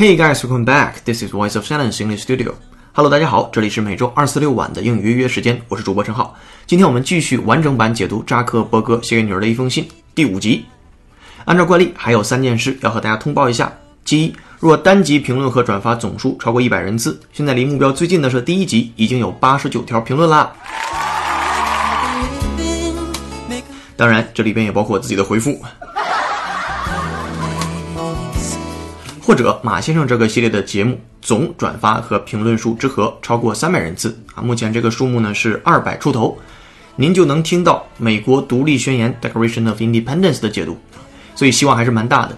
Hey guys, welcome back. This is Voice of Silence English Studio. Hello，大家好，这里是每周二四六晚的英语约约时间，我是主播陈浩。今天我们继续完整版解读扎克伯格写给女儿的一封信第五集。按照惯例，还有三件事要和大家通报一下。其一，若单集评论和转发总数超过一百人次，现在离目标最近的是第一集，已经有八十九条评论啦。当然，这里边也包括我自己的回复。或者马先生这个系列的节目总转发和评论数之和超过三百人次啊，目前这个数目呢是二百出头，您就能听到美国独立宣言 （Declaration of Independence） 的解读，所以希望还是蛮大的。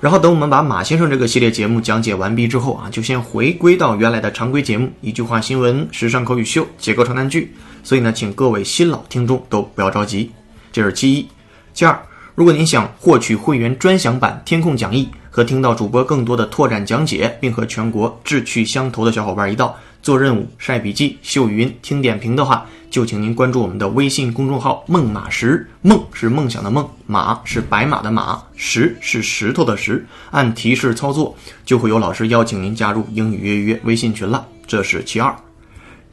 然后等我们把马先生这个系列节目讲解完毕之后啊，就先回归到原来的常规节目，一句话新闻、时尚口语秀、结构长难句。所以呢，请各位新老听众都不要着急，这是其一。其二，如果您想获取会员专享版填空讲义和听到主播更多的拓展讲解，并和全国志趣相投的小伙伴一道做任务、晒笔记、秀语音、听点评的话，就请您关注我们的微信公众号“梦马石”。梦是梦想的梦，马是白马的马，石是石头的石。按提示操作，就会有老师邀请您加入英语约约微信群了。这是其二。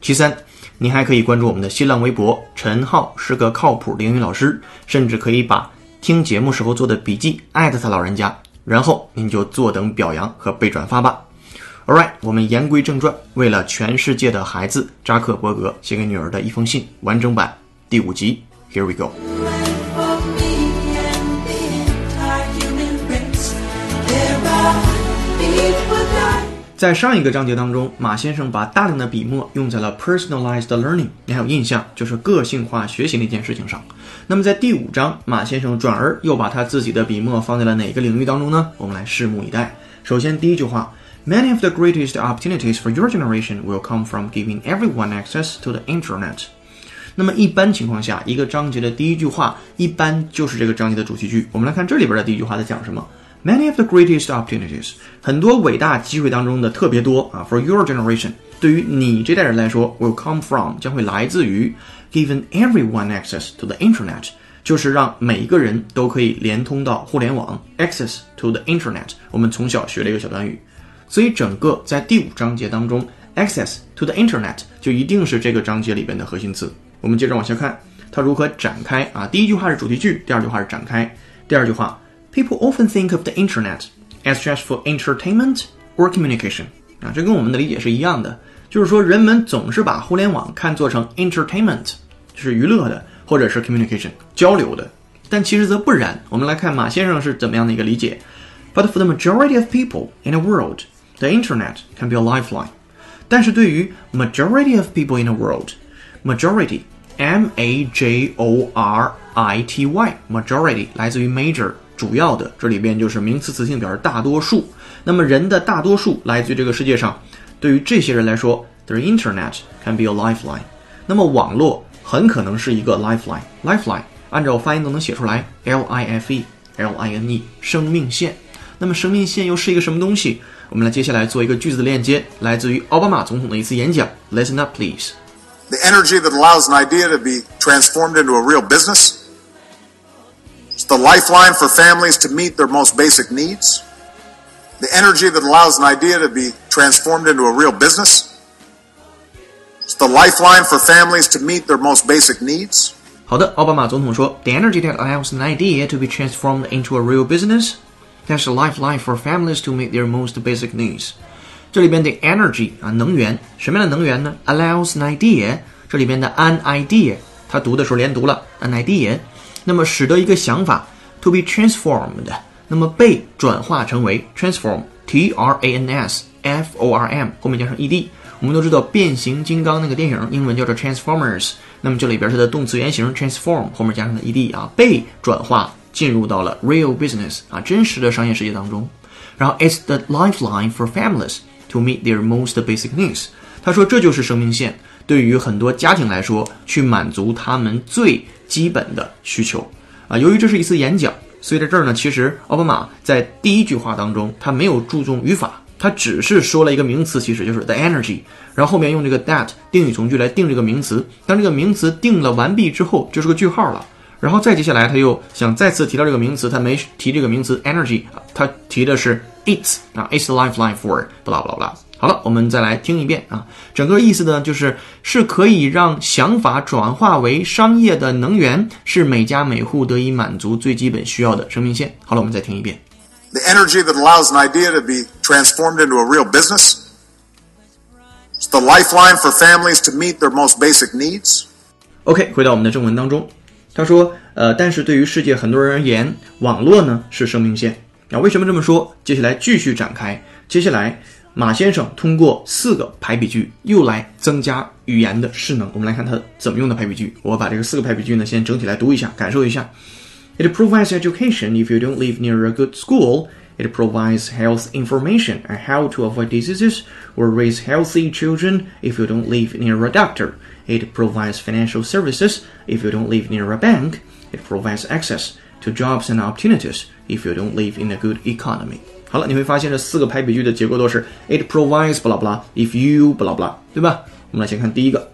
其三，您还可以关注我们的新浪微博“陈浩是个靠谱的英语老师”，甚至可以把听节目时候做的笔记艾特他老人家，然后您就坐等表扬和被转发吧。All right，我们言归正传，为了全世界的孩子，扎克伯格写给女儿的一封信完整版第五集，Here we go。在上一个章节当中，马先生把大量的笔墨用在了 personalized learning，你还有印象，就是个性化学习那件事情上。那么在第五章，马先生转而又把他自己的笔墨放在了哪个领域当中呢？我们来拭目以待。首先，第一句话，Many of the greatest opportunities for your generation will come from giving everyone access to the internet。那么一般情况下，一个章节的第一句话一般就是这个章节的主题句。我们来看这里边的第一句话在讲什么？Many of the greatest opportunities，很多伟大机会当中的特别多啊，for your generation，对于你这代人来说，will come from 将会来自于 given everyone access to the internet，就是让每一个人都可以连通到互联网，access to the internet。我们从小学了一个小短语，所以整个在第五章节当中，access to the internet 就一定是这个章节里边的核心词。我们接着往下看，它如何展开啊？第一句话是主题句，第二句话是展开。第二句话 ，People often think of the internet as just for entertainment or communication 啊，这跟我们的理解是一样的，就是说人们总是把互联网看作成 entertainment，就是娱乐的，或者是 communication 交流的，但其实则不然。我们来看马先生是怎么样的一个理解。But for the majority of people in the world, the internet can be a lifeline. 但是对于 majority of people in the world, majority M A J O R I T Y majority 来自于 major 主要的，这里边就是名词词性表示大多数。那么人的大多数来自于这个世界上，对于这些人来说，the internet can be a lifeline。那么网络很可能是一个 lifeline。lifeline 按照发音都能写出来，L I F E L I N E 生命线。那么生命线又是一个什么东西？我们来接下来做一个句子的链接，来自于奥巴马总统的一次演讲。Listen up, please. the energy that allows an idea to be transformed into a real business. It's the lifeline for families to meet their most basic needs. The energy that allows an idea to be transformed into a real business. It's the lifeline for families to meet their most basic needs. 好的，奥巴马总统说，The energy that allows an idea to be transformed into a real business, that's a lifeline for families to meet their most basic needs. 这里边的 energy 啊，能源，什么样的能源呢？allows an idea，这里边的 an idea，它读的时候连读了 an idea， 那么使得一个想法 to be transformed，那么被转化成为 transform，t r a n s f o r m，后面加上 e d。我们都知道变形金刚那个电影英文叫做 Transformers，那么这里边它的动词原形 transform 后面加上了 ed 啊，被转化进入到了 real business 啊，真实的商业世界当中。然后 it's the lifeline for families to meet their most basic needs。他说这就是生命线，对于很多家庭来说，去满足他们最基本的需求啊。由于这是一次演讲，所以在这儿呢，其实奥巴马在第一句话当中，他没有注重语法。他只是说了一个名词，其实就是 the energy，然后后面用这个 that 定语从句来定这个名词。当这个名词定了完毕之后，就是个句号了。然后再接下来，他又想再次提到这个名词，他没提这个名词 energy，他提的是 it's 啊，it's lifeline for blah blah blah。好了，我们再来听一遍啊，整个意思呢就是是可以让想法转化为商业的能源，是每家每户得以满足最基本需要的生命线。好了，我们再听一遍。The energy that allows an idea to be transformed into a real business. It's the lifeline for families to meet their most basic needs. OK，回到我们的正文当中，他说，呃，但是对于世界很多人而言，网络呢是生命线。啊，为什么这么说？接下来继续展开。接下来，马先生通过四个排比句又来增加语言的势能。我们来看他怎么用的排比句。我把这个四个排比句呢，先整体来读一下，感受一下。It provides education if you don't live near a good school. It provides health information on how to avoid diseases or raise healthy children if you don't live near a doctor. It provides financial services if you don't live near a bank. It provides access to jobs and opportunities if you don't live in a good economy. 好了，你会发现这四个排比句的结构都是 it provides blah blah if you blah blah，对吧？我们来先看第一个，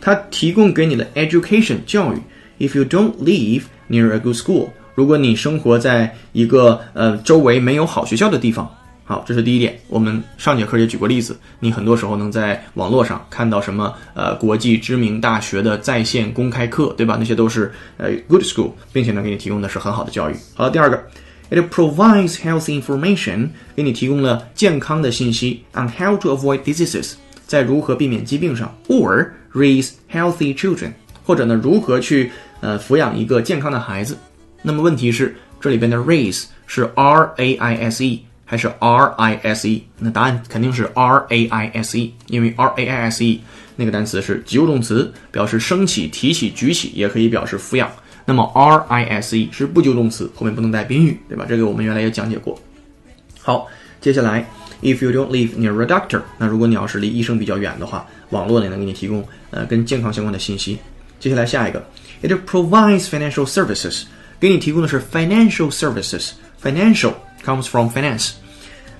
它提供给你的 education 教育。If you don't live near a good school，如果你生活在一个呃周围没有好学校的地方，好，这是第一点。我们上节课也举过例子，你很多时候能在网络上看到什么呃国际知名大学的在线公开课，对吧？那些都是呃 good school，并且呢给你提供的是很好的教育。好了，第二个，it provides health information，给你提供了健康的信息，on how to avoid diseases，在如何避免疾病上，or raise healthy children，或者呢如何去呃抚养一个健康的孩子。那么问题是，这里边的 raise 是 r a i s e 还是 r i s e？那答案肯定是 r a i s e，因为 r a i s e 那个单词是及物动词，表示升起、提起、举起，也可以表示抚养。那么 r i s e 是不及物动词，后面不能带宾语，对吧？这个我们原来也讲解过。好，接下来，if you don't live near a doctor，那如果你要是离医生比较远的话，网络呢能给你提供呃跟健康相关的信息。接下来下一个，it provides financial services。给你提供的是 financial services。financial comes from finance，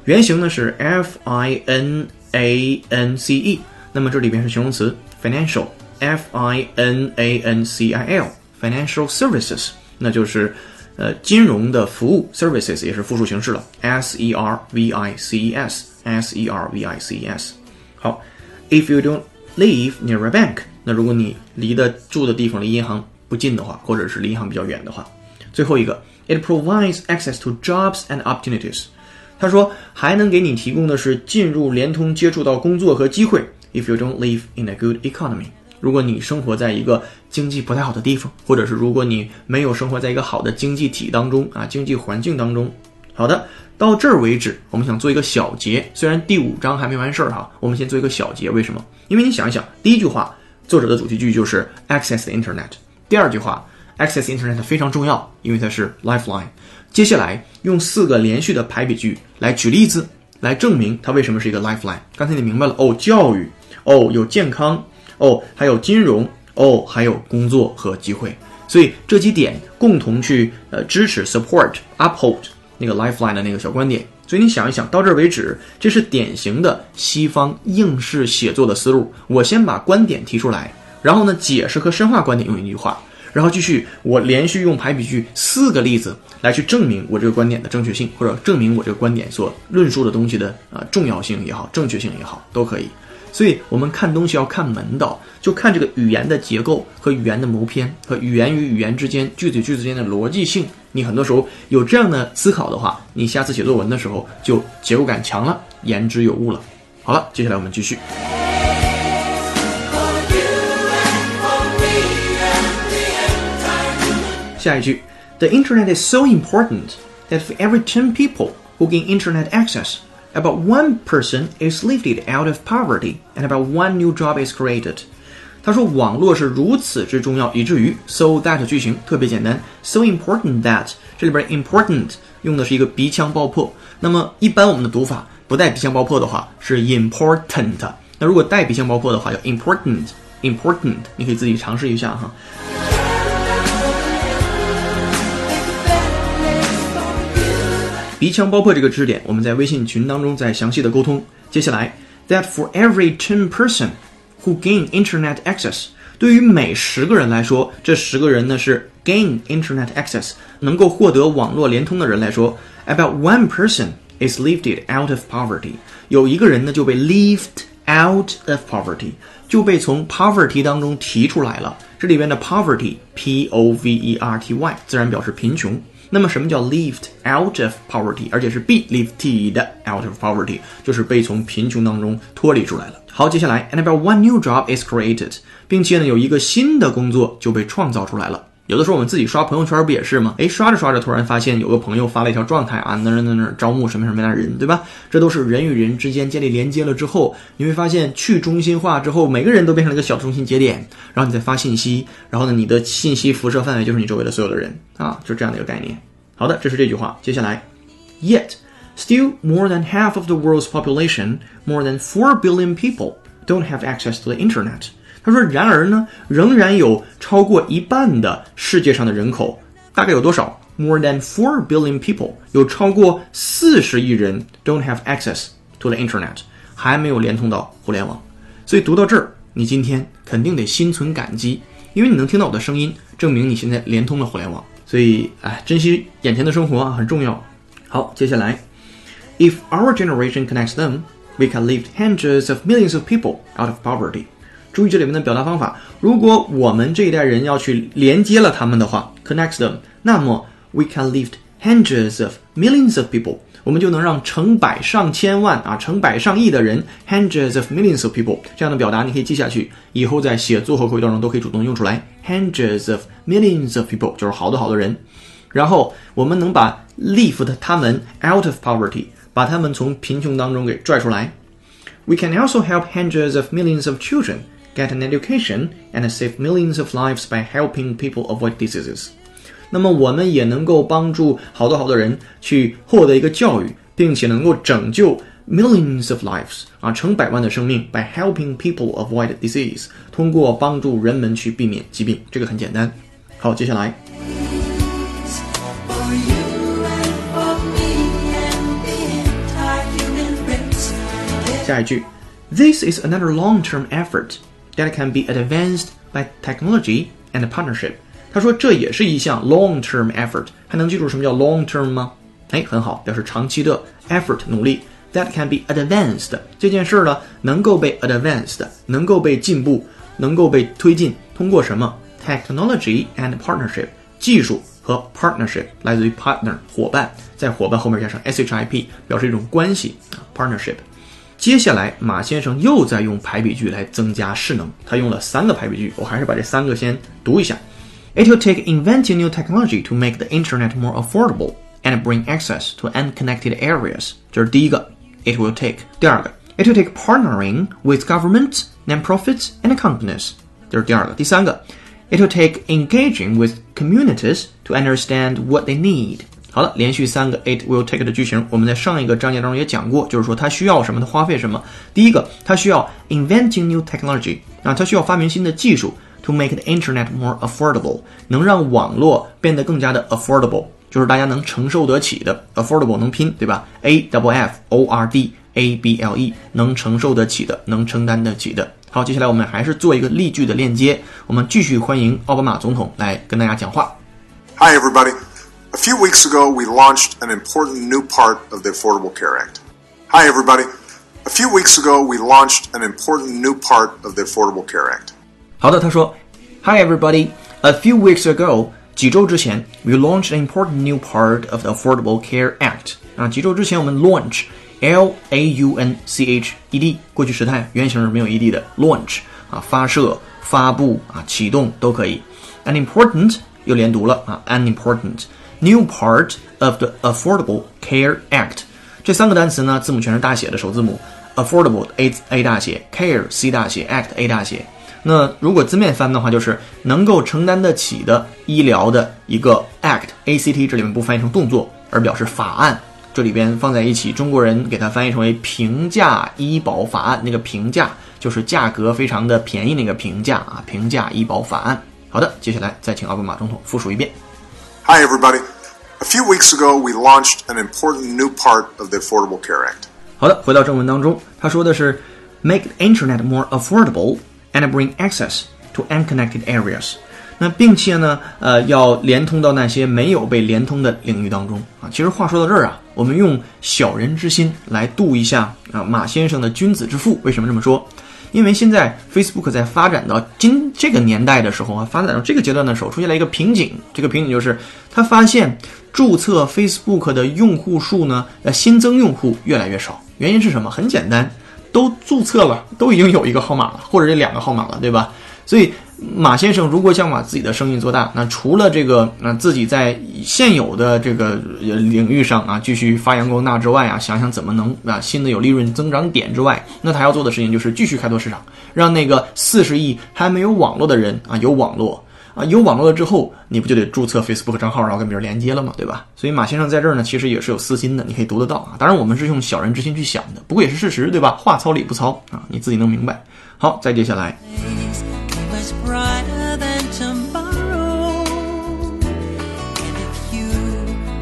原型呢是 f i n a n c e，那么这里边是形容词 financial，f i n a n c i Financial services，那就是呃金融的服务 services 也是复数形式了，s e r v i c e s，s e r v i c e s。好，if you don't live near a bank，那如果你离的住的地方离银行不近的话，或者是离银行比较远的话。最后一个，it provides access to jobs and opportunities。他说还能给你提供的是进入、联通、接触到工作和机会。If you don't live in a good economy，如果你生活在一个经济不太好的地方，或者是如果你没有生活在一个好的经济体当中啊，经济环境当中。好的，到这儿为止，我们想做一个小结。虽然第五章还没完事儿哈，我们先做一个小结。为什么？因为你想一想，第一句话，作者的主题句就是 access the internet。第二句话。Access Internet 非常重要，因为它是 lifeline。接下来用四个连续的排比句来举例子，来证明它为什么是一个 lifeline。刚才你明白了哦，教育哦，有健康哦，还有金融哦，还有工作和机会。所以这几点共同去呃支持 support uphold 那个 lifeline 的那个小观点。所以你想一想，到这儿为止，这是典型的西方应试写作的思路。我先把观点提出来，然后呢解释和深化观点用一句话。然后继续，我连续用排比句四个例子来去证明我这个观点的正确性，或者证明我这个观点所论述的东西的啊重要性也好，正确性也好，都可以。所以我们看东西要看门道，就看这个语言的结构和语言的谋篇和语言与语言之间句子与句子间的逻辑性。你很多时候有这样的思考的话，你下次写作文的时候就结构感强了，言之有物了。好了，接下来我们继续。下一句，The internet is so important that for every ten people who gain internet access, about one person is lifted out of poverty and about one new job is created. 他说网络是如此之重要，以至于 so that 句型特别简单，so important that 这里边 important 用的是一个鼻腔爆破。那么一般我们的读法不带鼻腔爆破的话是 important，那如果带鼻腔爆破的话叫 important important，你可以自己尝试一下哈。鼻腔爆破这个知识点，我们在微信群当中再详细的沟通。接下来，that for every ten person who gain internet access，对于每十个人来说，这十个人呢是 gain internet access，能够获得网络联通的人来说，about one person is lifted out of poverty，有一个人呢就被 lift out of poverty，就被从 poverty 当中提出来了。这里边的 poverty，p o v e r t y，自然表示贫穷。 那么什么叫 lift out of poverty？而且是 be lifted out of poverty，就是被从贫穷当中脱离出来了。好，接下来，and about one new job is created，并且呢，有一个新的工作就被创造出来了。有的时候我们自己刷朋友圈不也是吗？哎，刷着刷着，突然发现有个朋友发了一条状态啊，那那那那招募什么什么样的人，对吧？这都是人与人之间建立连接了之后，你会发现去中心化之后，每个人都变成了一个小中心节点，然后你再发信息，然后呢，你的信息辐射范围就是你周围的所有的人啊，就是这样的一个概念。好的，这是这句话。接下来，Yet still more than half of the world's population, more than four billion people, don't have access to the internet. 他说，然而呢，仍然有超过一半的世界上的人口，大概有多少？More than four billion people，有超过四十亿人 don't have access to the internet，还没有连通到互联网。所以读到这儿，你今天肯定得心存感激，因为你能听到我的声音，证明你现在连通了互联网。所以，哎，珍惜眼前的生活啊，很重要。好，接下来，If our generation connects them, we can lift hundreds of millions of people out of poverty. 注意这里面的表达方法。如果我们这一代人要去连接了他们的话，connect them，那么 we can lift hundreds of millions of people，我们就能让成百上千万啊，成百上亿的人，hundreds of millions of people 这样的表达你可以记下去，以后在写作和口语当中都可以主动用出来。hundreds of millions of people 就是好多好多人。然后我们能把 lift 他们 out of poverty，把他们从贫穷当中给拽出来。We can also help hundreds of millions of children get an education and save millions of lives by helping people avoid diseases. 那么我们也能够帮助好多好多人去获得一个教育，并且能够拯救 millions of lives 啊，成百万的生命 by helping people avoid disease，通过帮助人们去避免疾病，这个很简单。好，接下来 For you and for me and the entire human race. 下一句，This is another long-term effort that can be advanced by technology and partnership。他说这也是一项 long-term effort，还能记住什么叫 long-term 吗？哎，很好，表示长期的 effort 努力。That can be advanced 这件事儿呢，能够被 advanced，能够被进步，能够被推进，通过什么？Technology and partnership，技术和 partnership 来自于 partner 伙伴，在伙伴后面加上 ship，表示一种关系啊 partnership。接下来，马先生又在用排比句来增加势能，他用了三个排比句，我还是把这三个先读一下。It will take inventing new technology to make the internet more affordable and bring access to unconnected areas，这是第一个。It will take 第二个，It will take partnering with governments, non-profits, and companies，这是第二个。第三个，It will take engaging with communities to understand what they need。 好了，连续三个 it will take 的句型，我们在上一个章节当中也讲过，就是说它需要什么，它花费什么。第一个，它需要 inventing new technology，啊，它需要发明新的技术，to make the internet more affordable，能让网络变得更加的 affordable，就是大家能承受得起的 affordable 能拼对吧？A double F O R D A B L E 能承受得起的，能承担得起的。好，接下来我们还是做一个例句的链接，我们继续欢迎奥巴马总统来跟大家讲话。Hi, everybody. A few weeks ago, we launched an important new part of the Affordable Care Act. Hi, everybody. A few weeks ago, we launched an important new part of the Affordable Care Act. 好的，他说，Hi everybody. A few weeks ago，几周之前，we launched an important new part of the Affordable Care Act. 啊，几周之前我们 launch L A U N C H E D 过去时态原形是没有 E D 的 launch 啊，发射、发布啊、启动都可以。An important 又连读了啊，an important new part of the Affordable Care Act 这三个单词呢，字母全是大写的首字母，affordable A A 大写，care C 大写，act A 大写。那如果字面翻的话，就是能够承担得起的医疗的一个 act A C T，这里面不翻译成动作，而表示法案。这里边放在一起，中国人给它翻译成为平价医保法案。那个平价就是价格非常的便宜那个平价啊，平价医保法案。好的，接下来再请奥巴马总统复述一遍。Hi, everybody. A few weeks ago, we launched an important new part of the Affordable Care Act. 好的，回到正文当中，他说的是 make the internet more affordable and bring access to unconnected areas。那并且呢，呃，要连通到那些没有被连通的领域当中啊。其实话说到这儿啊，我们用小人之心来度一下啊马先生的君子之腹。为什么这么说？因为现在 Facebook 在发展到今这个年代的时候啊，发展到这个阶段的时候，出现了一个瓶颈。这个瓶颈就是，他发现注册 Facebook 的用户数呢，呃，新增用户越来越少。原因是什么？很简单，都注册了，都已经有一个号码了，或者这两个号码了，对吧？所以马先生如果想把自己的生意做大，那除了这个，那自己在现有的这个领域上啊继续发扬光大之外啊，想想怎么能啊新的有利润增长点之外，那他要做的事情就是继续开拓市场，让那个四十亿还没有网络的人啊有网络。啊，有网络了之后，你不就得注册 Facebook 账号，然后跟别人连接了嘛，对吧？所以马先生在这儿呢，其实也是有私心的，你可以读得到啊。当然，我们是用小人之心去想的，不过也是事实，对吧？话糙理不糙啊，你自己能明白。好，再接下来，brighter than tomorrow. And if you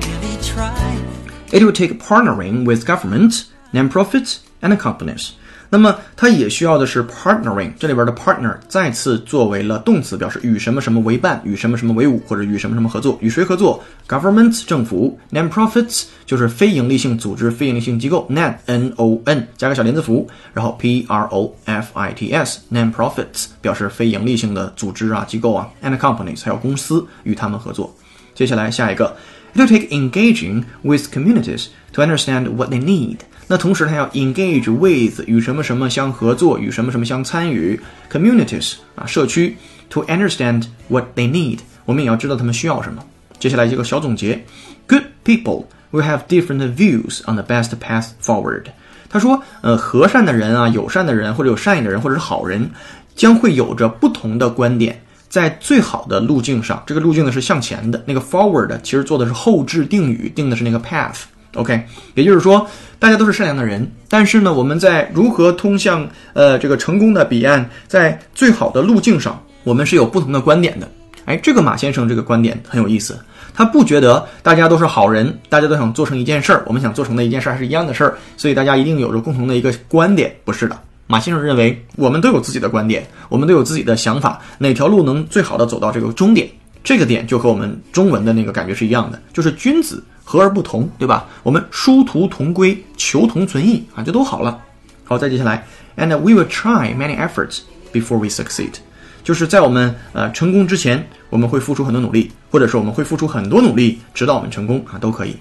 really try, It will take partnering with government, non-profits, and companies. 那么它也需要的是 partnering，这里边的 partner 再次作为了动词，表示与什么什么为伴，与什么什么为伍，或者与什么什么合作。与谁合作？Government 政府，non-profits 就是非营利性组织、非营利性机构，non n o n 加个小连字符，然后 p r o f i t s non-profits 表示非营利性的组织啊、机构啊，and companies 还有公司与他们合作。接下来下一个，it will take engaging with communities to understand what they need。那同时它要 engage with 与什么什么相合作，与什么什么相参与，communities 啊社区 to understand what they need。我们也要知道他们需要什么。接下来一个小总结，Good people will have different views on the best path forward。他说，呃，和善的人啊，友善的人，或者有善意的人，或者是好人，将会有着不同的观点。在最好的路径上，这个路径呢是向前的，那个 forward 其实做的是后置定语，定的是那个 path。OK，也就是说，大家都是善良的人，但是呢，我们在如何通向呃这个成功的彼岸，在最好的路径上，我们是有不同的观点的。哎，这个马先生这个观点很有意思，他不觉得大家都是好人，大家都想做成一件事儿，我们想做成的一件事儿还是一样的事儿，所以大家一定有着共同的一个观点，不是的。马先生认为，我们都有自己的观点，我们都有自己的想法，哪条路能最好的走到这个终点？这个点就和我们中文的那个感觉是一样的，就是君子和而不同，对吧？我们殊途同归，求同存异啊，就都好了。好，再接下来，and we will try many efforts before we succeed，就是在我们呃成功之前，我们会付出很多努力，或者是我们会付出很多努力，直到我们成功啊，都可以。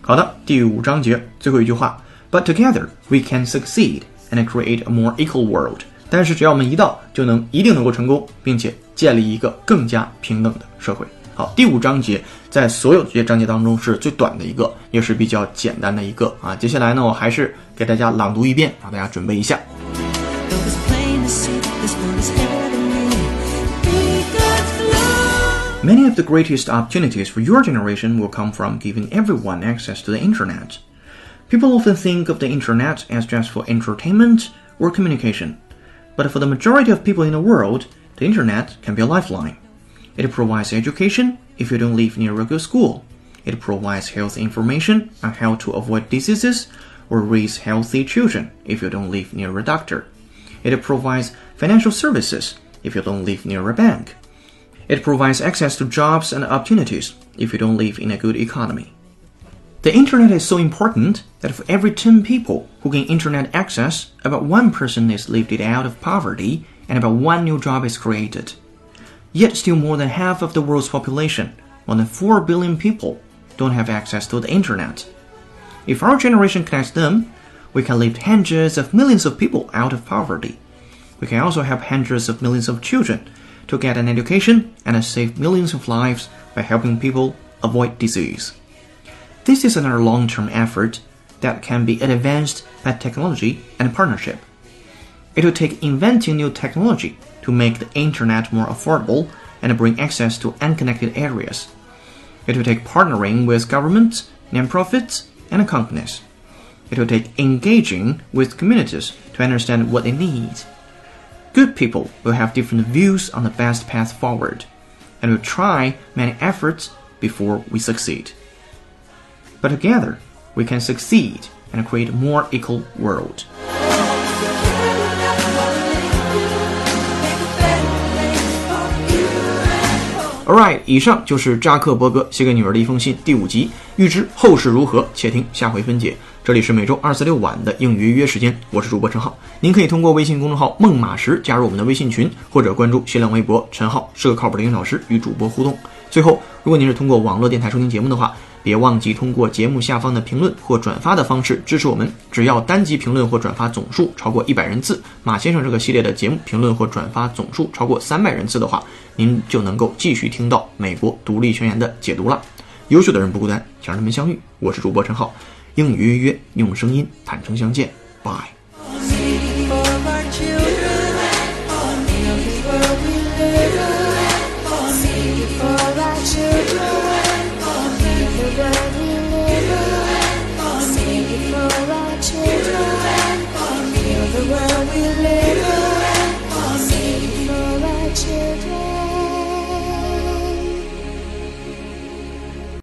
好的，第五章节最后一句话，But together we can succeed and create a more equal world。但是只要我们一到，就能一定能够成功，并且建立一个更加平等的社会。好，第五章节在所有这些章节当中是最短的一个，也是比较简单的一个啊。接下来呢，我还是给大家朗读一遍啊，大家准备一下。 though it's plain to see this world is heavenly. Be God's love. Many of the greatest opportunities for your generation will come from giving everyone access to the internet. People often think of the internet as just for entertainment or communication, but for the majority of people in the world, the internet can be a lifeline. It provides education if you don't live near a good school. It provides health information on how to avoid diseases or raise healthy children if you don't live near a doctor. It provides financial services if you don't live near a bank. It provides access to jobs and opportunities if you don't live in a good economy. The internet is so important that for every 10 people who gain internet access, about one person is lifted out of poverty and about one new job is created. Yet still more than half of the world's population, more than 4 billion people, don't have access to the internet. If our generation connects them, we can lift hundreds of millions of people out of poverty. We can also help hundreds of millions of children to get an education and save millions of lives by helping people avoid disease. This is another long term effort that can be advanced by technology and partnership. It will take inventing new technology to make the internet more affordable and bring access to unconnected areas. It will take partnering with governments, nonprofits, and companies. It will take engaging with communities to understand what they need. Good people will have different views on the best path forward, and will try many efforts before we succeed. But together, we can succeed and create a more equal world. Alright，以上就是扎克伯格写给女儿的一封信第五集。欲知后事如何，且听下回分解。这里是每周二、四、六晚的英语预约时间，我是主播陈浩。您可以通过微信公众号“孟马时”加入我们的微信群，或者关注新浪微博“陈浩是个靠谱的英语老师”与主播互动。最后，如果您是通过网络电台收听节目的话，别忘记通过节目下方的评论或转发的方式支持我们。只要单集评论或转发总数超过一百人次，马先生这个系列的节目评论或转发总数超过三百人次的话，您就能够继续听到美国独立宣言的解读了。优秀的人不孤单，想让他们相遇。我是主播陈浩，英语约约用声音坦诚相见，拜。